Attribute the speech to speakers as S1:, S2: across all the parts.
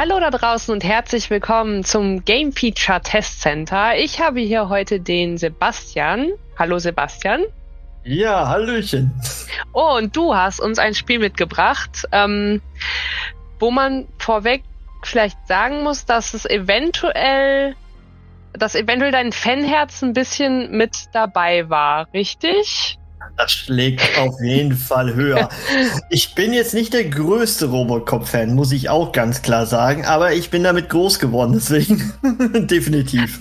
S1: Hallo da draußen und herzlich willkommen zum Game Feature Test Center. Ich habe hier heute den Sebastian. Hallo Sebastian.
S2: Ja, Hallöchen.
S1: Oh, und du hast uns ein Spiel mitgebracht, ähm, wo man vorweg vielleicht sagen muss, dass es eventuell, dass eventuell dein Fanherz ein bisschen mit dabei war, richtig?
S2: Das schlägt auf jeden Fall höher. Ich bin jetzt nicht der größte Robocop-Fan, muss ich auch ganz klar sagen, aber ich bin damit groß geworden, deswegen definitiv.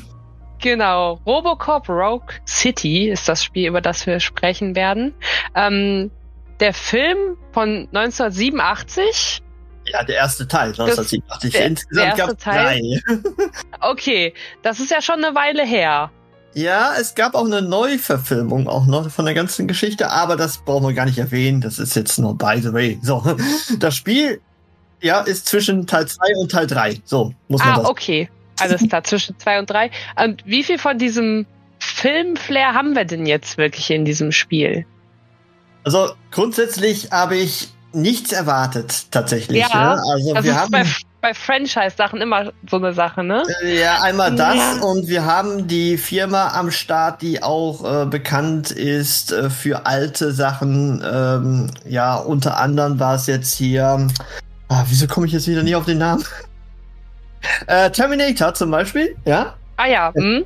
S1: Genau, Robocop Rogue City ist das Spiel, über das wir sprechen werden. Ähm, der Film von 1987.
S2: Ja, der erste Teil, 1987.
S1: Der, Insgesamt erste Teil. drei. okay, das ist ja schon eine Weile her.
S2: Ja, es gab auch eine Neuverfilmung auch noch von der ganzen Geschichte, aber das brauchen wir gar nicht erwähnen. Das ist jetzt nur by the way. So, das Spiel, ja, ist zwischen Teil 2 und Teil 3. So, muss man
S1: Ah, das. okay. Alles klar, zwischen 2 und 3. Und wie viel von diesem Filmflair haben wir denn jetzt wirklich in diesem Spiel?
S2: Also, grundsätzlich habe ich nichts erwartet, tatsächlich. Ja, ja.
S1: also wir haben bei Franchise-Sachen immer so eine Sache, ne?
S2: Äh, ja, einmal das ja. und wir haben die Firma am Start, die auch äh, bekannt ist äh, für alte Sachen. Ähm, ja, unter anderem war es jetzt hier. Ah, wieso komme ich jetzt wieder nie auf den Namen? äh, Terminator zum Beispiel, ja?
S1: Ah ja. Hm.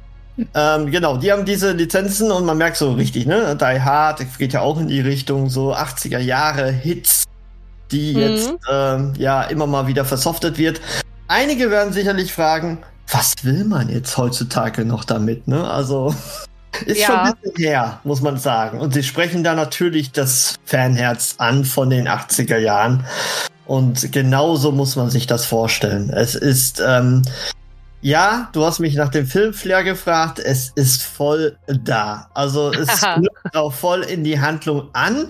S2: Ähm, genau, die haben diese Lizenzen und man merkt so richtig, ne? Die Hard geht ja auch in die Richtung so 80er Jahre Hits die mhm. jetzt ähm, ja immer mal wieder versoftet wird. Einige werden sicherlich fragen, was will man jetzt heutzutage noch damit? Ne? Also ist ja. schon ein bisschen her, muss man sagen. Und sie sprechen da natürlich das Fanherz an von den 80er Jahren. Und genauso muss man sich das vorstellen. Es ist, ähm, ja, du hast mich nach dem Filmflair gefragt. Es ist voll da. Also es knüpft auch voll in die Handlung an.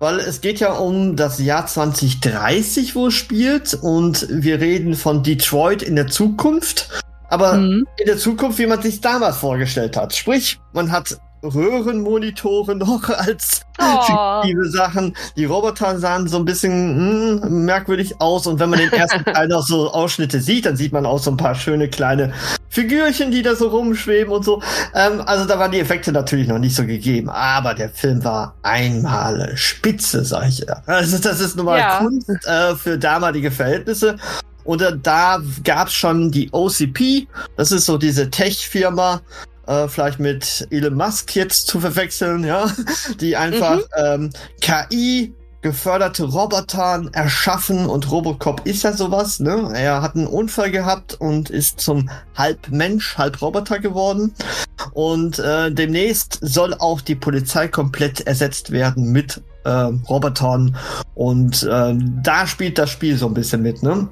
S2: Weil es geht ja um das Jahr 2030, wo es spielt. Und wir reden von Detroit in der Zukunft. Aber mhm. in der Zukunft, wie man sich damals vorgestellt hat. Sprich, man hat Röhrenmonitore noch als oh. fiktive Sachen. Die Roboter sahen so ein bisschen hm, merkwürdig aus und wenn man den ersten Teil noch so Ausschnitte sieht, dann sieht man auch so ein paar schöne kleine Figürchen, die da so rumschweben und so. Ähm, also da waren die Effekte natürlich noch nicht so gegeben, aber der Film war einmal spitze, sag ich ja. Also das ist nun mal ja. Kunst äh, für damalige Verhältnisse. Und äh, da gab's schon die OCP, das ist so diese Tech-Firma, äh, vielleicht mit Elon Musk jetzt zu verwechseln, ja, die einfach mhm. ähm, KI geförderte Roboter erschaffen und Robocop ist ja sowas, ne? Er hat einen Unfall gehabt und ist zum halb Mensch, halb Roboter geworden. Und äh, demnächst soll auch die Polizei komplett ersetzt werden mit äh, Robotern. Und äh, da spielt das Spiel so ein bisschen mit, ne?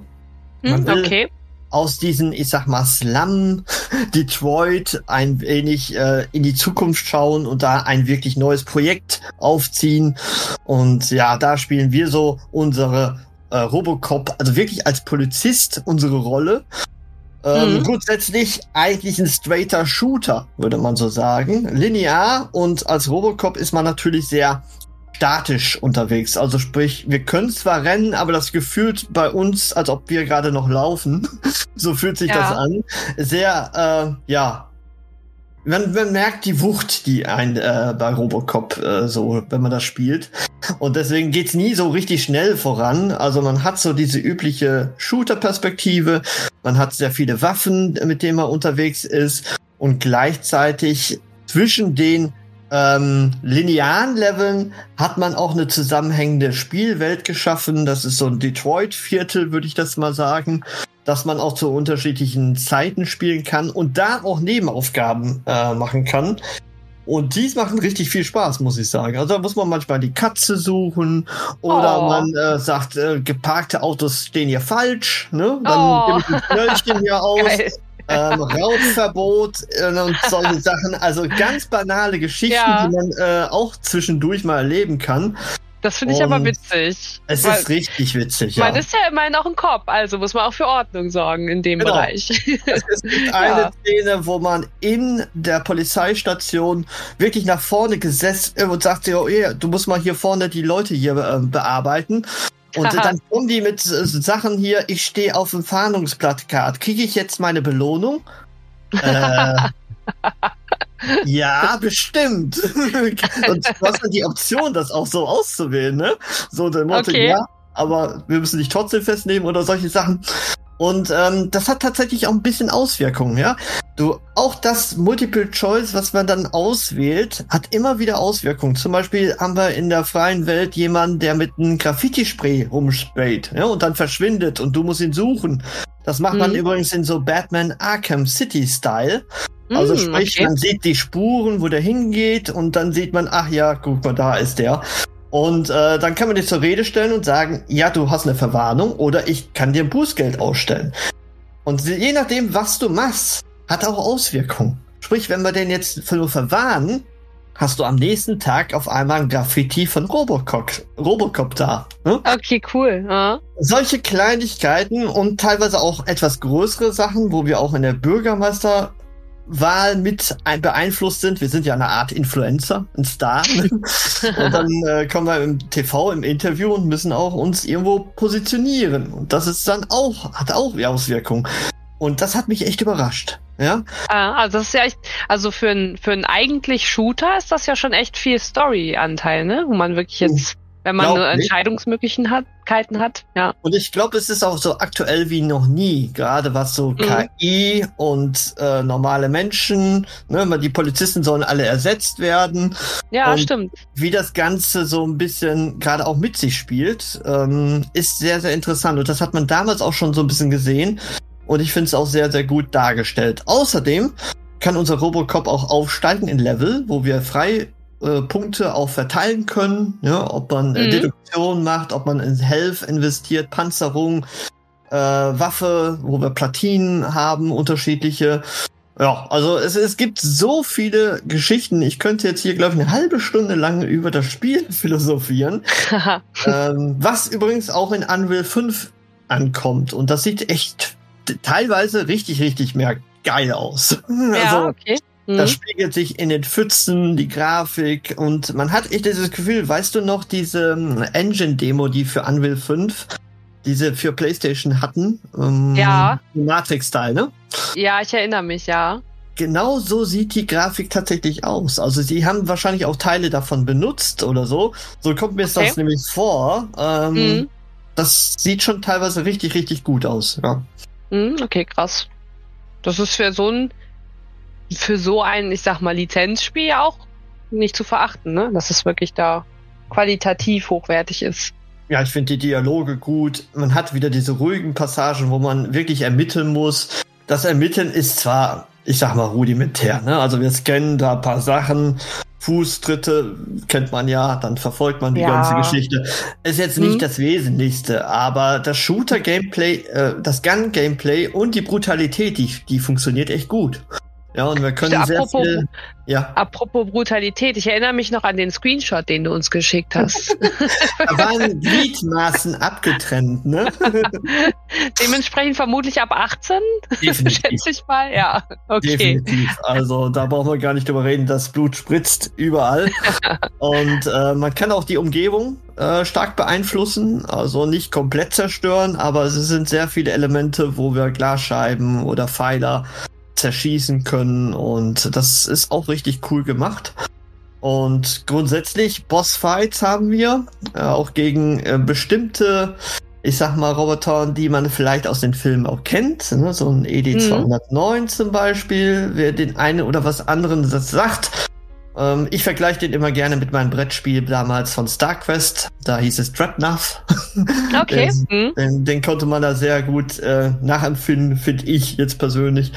S1: Man will, okay
S2: aus diesen, ich sag mal, Slum Detroit ein wenig äh, in die Zukunft schauen und da ein wirklich neues Projekt aufziehen. Und ja, da spielen wir so unsere äh, Robocop, also wirklich als Polizist unsere Rolle. Ähm, mhm. Grundsätzlich eigentlich ein straighter Shooter, würde man so sagen. Linear und als Robocop ist man natürlich sehr statisch unterwegs. Also sprich, wir können zwar rennen, aber das gefühlt bei uns, als ob wir gerade noch laufen. so fühlt sich ja. das an. Sehr, äh, ja. Man, man merkt die Wucht, die ein äh, bei Robocop äh, so, wenn man das spielt. Und deswegen geht's nie so richtig schnell voran. Also man hat so diese übliche Shooter-Perspektive. Man hat sehr viele Waffen, mit denen man unterwegs ist. Und gleichzeitig zwischen den ähm, linearen Leveln hat man auch eine zusammenhängende Spielwelt geschaffen. Das ist so ein Detroit-Viertel, würde ich das mal sagen, dass man auch zu unterschiedlichen Zeiten spielen kann und da auch Nebenaufgaben äh, machen kann. Und dies machen richtig viel Spaß, muss ich sagen. Also da muss man manchmal die Katze suchen oder oh. man äh, sagt, äh, geparkte Autos stehen hier falsch. Ne? Dann oh. gebe ich ein Knöllchen hier aus. Ähm, Rauchverbot äh, und solche Sachen. Also ganz banale Geschichten, ja. die man äh, auch zwischendurch mal erleben kann.
S1: Das finde ich aber witzig.
S2: Es ist richtig witzig,
S1: ja. Man ist ja immerhin auch ein Cop, also muss man auch für Ordnung sorgen in dem genau. Bereich.
S2: Es gibt eine ja. Szene, wo man in der Polizeistation wirklich nach vorne gesetzt und sagt, oh, yeah, du musst mal hier vorne die Leute hier äh, bearbeiten. Und dann kommen die mit äh, Sachen hier, ich stehe auf dem Fahndungsplakat. Kriege ich jetzt meine Belohnung? äh, ja, bestimmt. Und du hast dann die Option, das auch so auszuwählen, ne? So der Motto, okay. ja, aber wir müssen dich trotzdem festnehmen oder solche Sachen. Und ähm, das hat tatsächlich auch ein bisschen Auswirkungen, ja. Du, auch das Multiple Choice, was man dann auswählt, hat immer wieder Auswirkungen. Zum Beispiel haben wir in der freien Welt jemanden, der mit einem Graffiti-Spray rumsprayt, ja, und dann verschwindet und du musst ihn suchen. Das macht man mhm. übrigens in so Batman Arkham City Style. Also mm, sprich, okay. man sieht die Spuren, wo der hingeht und dann sieht man, ach ja, guck mal, da ist der. Und äh, dann kann man dich zur Rede stellen und sagen, ja, du hast eine Verwarnung oder ich kann dir ein Bußgeld ausstellen. Und je nachdem, was du machst, hat auch Auswirkungen. Sprich, wenn wir den jetzt nur verwarnen, hast du am nächsten Tag auf einmal ein Graffiti von Robocop, Robocop da.
S1: Ne? Okay, cool. Ja.
S2: Solche Kleinigkeiten und teilweise auch etwas größere Sachen, wo wir auch in der Bürgermeister Wahl mit beeinflusst sind. Wir sind ja eine Art Influencer, ein Star. und dann äh, kommen wir im TV, im Interview und müssen auch uns irgendwo positionieren. Und das ist dann auch, hat auch die Auswirkung. Und das hat mich echt überrascht. Ja.
S1: Ah, also das ist ja echt, also für einen für einen eigentlich Shooter ist das ja schon echt viel Story-Anteil, ne? Wo man wirklich jetzt wenn man nur Entscheidungsmöglichkeiten hat. Ja.
S2: Und ich glaube, es ist auch so aktuell wie noch nie, gerade was so mhm. KI und äh, normale Menschen, ne, die Polizisten sollen alle ersetzt werden.
S1: Ja, und stimmt.
S2: Wie das Ganze so ein bisschen gerade auch mit sich spielt, ähm, ist sehr, sehr interessant. Und das hat man damals auch schon so ein bisschen gesehen. Und ich finde es auch sehr, sehr gut dargestellt. Außerdem kann unser Robocop auch aufsteigen in Level, wo wir frei äh, Punkte auch verteilen können, ja, ob man äh, mhm. Deduktion macht, ob man in Health investiert, Panzerung, äh, Waffe, wo wir Platinen haben, unterschiedliche. Ja, also es, es gibt so viele Geschichten. Ich könnte jetzt hier, glaube ich, eine halbe Stunde lang über das Spiel philosophieren. ähm, was übrigens auch in Unreal 5 ankommt. Und das sieht echt teilweise richtig, richtig mehr geil aus.
S1: Ja, also, okay.
S2: Das mhm. spiegelt sich in den Pfützen, die Grafik und man hat echt dieses Gefühl, weißt du noch, diese ähm, Engine-Demo, die für Unreal 5, diese für PlayStation hatten?
S1: Ähm, ja.
S2: Matrix-Style, ne?
S1: Ja, ich erinnere mich, ja.
S2: Genau so sieht die Grafik tatsächlich aus. Also sie haben wahrscheinlich auch Teile davon benutzt oder so. So kommt mir okay. das nämlich vor. Ähm, mhm. Das sieht schon teilweise richtig, richtig gut aus. Ja.
S1: Mhm, okay, krass. Das ist für so ein für so ein, ich sag mal, Lizenzspiel auch nicht zu verachten, ne? Dass es wirklich da qualitativ hochwertig ist.
S2: Ja, ich finde die Dialoge gut. Man hat wieder diese ruhigen Passagen, wo man wirklich ermitteln muss. Das Ermitteln ist zwar, ich sag mal, rudimentär, ne? Also wir scannen da ein paar Sachen, Fußtritte kennt man ja, dann verfolgt man die ja. ganze Geschichte. Ist jetzt nicht hm. das Wesentlichste, aber das Shooter-Gameplay, äh, das Gun-Gameplay und die Brutalität, die, die funktioniert echt gut. Ja, und wir können sehr apropos, viel,
S1: ja. Apropos Brutalität, ich erinnere mich noch an den Screenshot, den du uns geschickt hast.
S2: da waren Gliedmaßen abgetrennt, ne?
S1: Dementsprechend vermutlich ab 18, schätze ich mal. Ja, okay.
S2: Definitiv. Also da brauchen wir gar nicht drüber reden, das Blut spritzt überall. und äh, man kann auch die Umgebung äh, stark beeinflussen, also nicht komplett zerstören, aber es sind sehr viele Elemente, wo wir Glasscheiben oder Pfeiler zerschießen können und das ist auch richtig cool gemacht. Und grundsätzlich Bossfights haben wir, äh, auch gegen äh, bestimmte, ich sag mal, Roboter, die man vielleicht aus den Filmen auch kennt. Ne? So ein ED209 mhm. zum Beispiel, wer den einen oder was anderen das sagt. Ähm, ich vergleiche den immer gerne mit meinem Brettspiel damals von StarQuest. Da hieß es Trapnath.
S1: Okay.
S2: den,
S1: mhm.
S2: den, den, konnte man da sehr gut äh, nachempfinden, finde ich jetzt persönlich.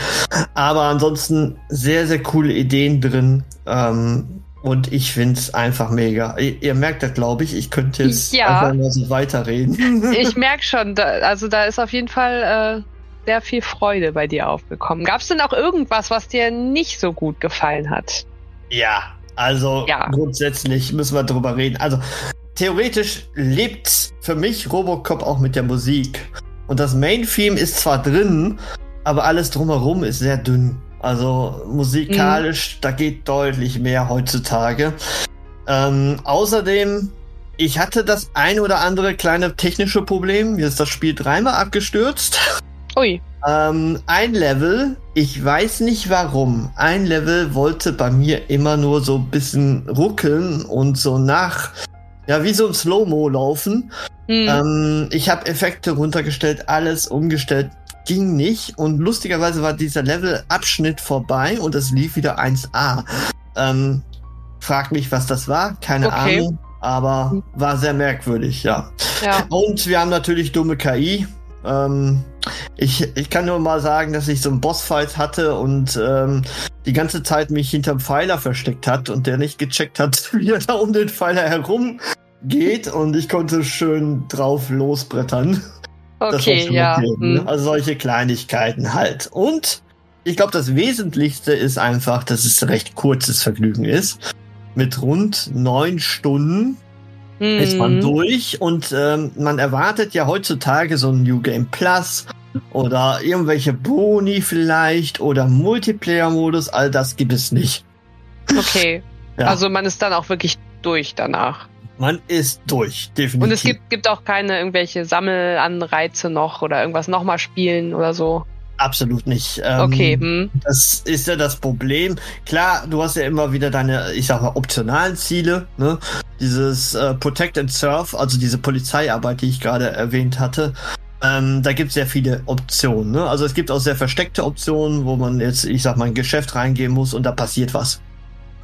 S2: Aber ansonsten sehr, sehr coole Ideen drin. Ähm, und ich finde es einfach mega. Ihr, ihr merkt das, glaube ich. Ich könnte jetzt
S1: ja.
S2: einfach mal so weiterreden.
S1: ich merke schon, da, also da ist auf jeden Fall äh, sehr viel Freude bei dir aufgekommen. Gab es denn auch irgendwas, was dir nicht so gut gefallen hat?
S2: Ja, also
S1: ja.
S2: grundsätzlich müssen wir drüber reden. Also theoretisch lebt für mich Robocop auch mit der Musik. Und das Main-Theme ist zwar drin, aber alles drumherum ist sehr dünn. Also musikalisch, mhm. da geht deutlich mehr heutzutage. Ähm, außerdem, ich hatte das ein oder andere kleine technische Problem. Mir ist das Spiel dreimal abgestürzt.
S1: Ui.
S2: Ähm, ein Level, ich weiß nicht warum, ein Level wollte bei mir immer nur so ein bisschen ruckeln und so nach, ja, wie so ein Slow-Mo laufen. Mhm. Ähm, ich habe Effekte runtergestellt, alles umgestellt, ging nicht. Und lustigerweise war dieser Levelabschnitt vorbei und es lief wieder 1A. Ähm, frag mich, was das war, keine okay. Ahnung, aber war sehr merkwürdig, ja.
S1: ja.
S2: Und wir haben natürlich dumme KI. Ähm, ich, ich kann nur mal sagen, dass ich so einen Bossfight hatte und ähm, die ganze Zeit mich hinterm Pfeiler versteckt hat und der nicht gecheckt hat, wie er da um den Pfeiler herum geht und ich konnte schön drauf losbrettern.
S1: Okay, ja. Okay,
S2: ne? hm. Also solche Kleinigkeiten halt. Und ich glaube, das Wesentlichste ist einfach, dass es recht kurzes Vergnügen ist. Mit rund neun Stunden hm. ist man mhm. durch und ähm, man erwartet ja heutzutage so ein New Game Plus oder irgendwelche Boni vielleicht oder Multiplayer-Modus. All das gibt es nicht.
S1: Okay. Ja. Also man ist dann auch wirklich durch danach.
S2: Man ist durch, definitiv.
S1: Und es gibt, gibt auch keine irgendwelche Sammelanreize noch oder irgendwas nochmal spielen oder so.
S2: Absolut nicht.
S1: Ähm, okay. Hm.
S2: Das ist ja das Problem. Klar, du hast ja immer wieder deine, ich sag mal, optionalen Ziele. Ne? Dieses äh, Protect and Serve, also diese Polizeiarbeit, die ich gerade erwähnt hatte. Ähm, da gibt es sehr viele Optionen. Ne? Also es gibt auch sehr versteckte Optionen, wo man jetzt, ich sag mal, ein Geschäft reingehen muss und da passiert was.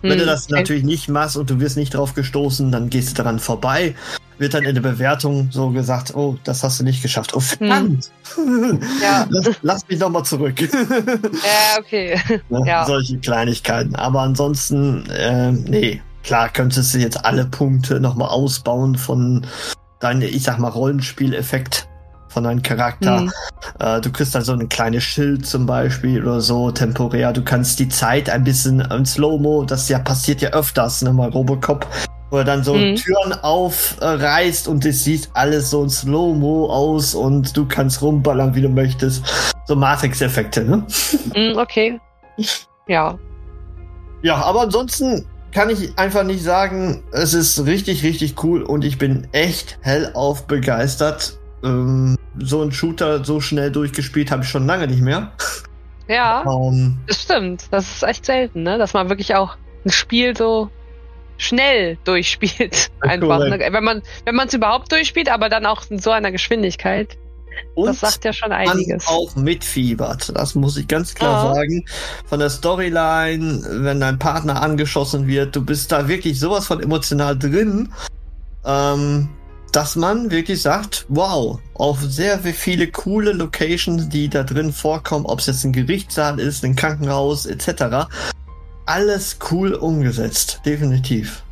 S2: Wenn hm, du das okay. natürlich nicht machst und du wirst nicht drauf gestoßen, dann gehst du daran vorbei. Wird dann in der Bewertung so gesagt, oh, das hast du nicht geschafft. Oh, verdammt.
S1: Hm. Ja.
S2: Lass, lass mich nochmal zurück.
S1: Ja, okay.
S2: Ne? Ja. Solche Kleinigkeiten. Aber ansonsten, äh, nee, klar könntest du jetzt alle Punkte nochmal ausbauen von deinem, ich sag mal, Rollenspieleffekt von deinem Charakter. Mhm. Äh, du kriegst dann so ein kleines Schild zum Beispiel oder so temporär. Du kannst die Zeit ein bisschen in Slow-Mo, das ja passiert ja öfters, ne, mal Robocop, wo er dann so mhm. Türen aufreißt und es sieht alles so in Slow-Mo aus und du kannst rumballern, wie du möchtest. So Matrix-Effekte, ne?
S1: Mhm, okay. Ja.
S2: Ja, aber ansonsten kann ich einfach nicht sagen, es ist richtig, richtig cool und ich bin echt hellauf begeistert. Ähm, so ein Shooter so schnell durchgespielt habe ich schon lange nicht mehr.
S1: Ja, um, ähm, das stimmt. Das ist echt selten, ne? Dass man wirklich auch ein Spiel so schnell durchspielt. Einfach. Ne? Wenn man wenn man es überhaupt durchspielt, aber dann auch in so einer Geschwindigkeit. Und das sagt ja schon einiges.
S2: auch mitfiebert, das muss ich ganz klar oh. sagen. Von der Storyline, wenn dein Partner angeschossen wird, du bist da wirklich sowas von emotional drin. Ähm, dass man wirklich sagt, wow, auf sehr viele coole Locations, die da drin vorkommen, ob es jetzt ein Gerichtssaal ist, ein Krankenhaus etc. Alles cool umgesetzt, definitiv.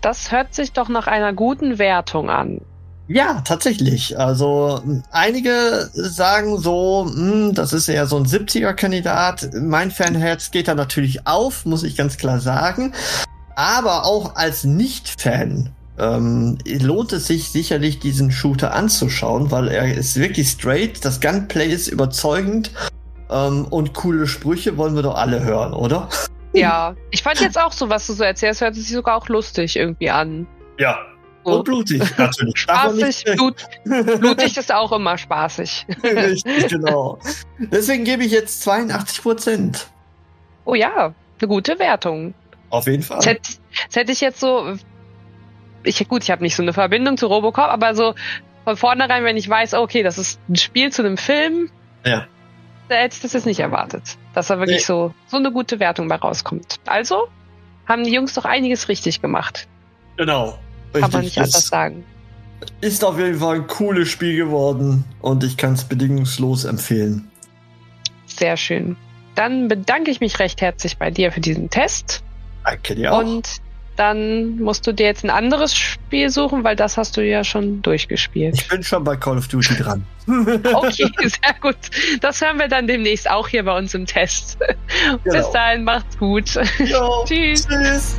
S1: Das hört sich doch nach einer guten Wertung an.
S2: Ja, tatsächlich. Also einige sagen so, mh, hm, das ist eher so ein 70er-Kandidat. Mein Fanherz geht da natürlich auf, muss ich ganz klar sagen. Aber auch als Nicht-Fan ähm, lohnt es sich sicherlich, diesen Shooter anzuschauen, weil er ist wirklich straight, das Gunplay ist überzeugend ähm, und coole Sprüche wollen wir doch alle hören, oder?
S1: Ja, ich fand jetzt auch so, was du so erzählst, hört sich sogar auch lustig irgendwie an.
S2: Ja. So. Und blutig, natürlich.
S1: Spaßig, Blut, blutig ist auch immer spaßig.
S2: Richtig, genau. Deswegen gebe ich jetzt 82 Prozent.
S1: Oh ja, eine gute Wertung.
S2: Auf jeden Fall.
S1: Das hätte, das hätte ich jetzt so ich gut, ich habe nicht so eine Verbindung zu Robocop, aber so von vornherein, wenn ich weiß, okay, das ist ein Spiel zu einem Film,
S2: ja.
S1: Hätte das jetzt nicht erwartet, dass da wirklich nee. so, so eine gute Wertung bei rauskommt. Also haben die Jungs doch einiges richtig gemacht.
S2: Genau.
S1: Richtig. Kann man nicht anders sagen.
S2: Ist auf jeden Fall ein cooles Spiel geworden und ich kann es bedingungslos empfehlen.
S1: Sehr schön. Dann bedanke ich mich recht herzlich bei dir für diesen Test.
S2: Danke dir auch.
S1: Und dann musst du dir jetzt ein anderes Spiel suchen, weil das hast du ja schon durchgespielt.
S2: Ich bin schon bei Call of Duty dran.
S1: okay, sehr gut. Das hören wir dann demnächst auch hier bei uns im Test. Genau. Bis dahin, macht's gut.
S2: Jo, tschüss. tschüss.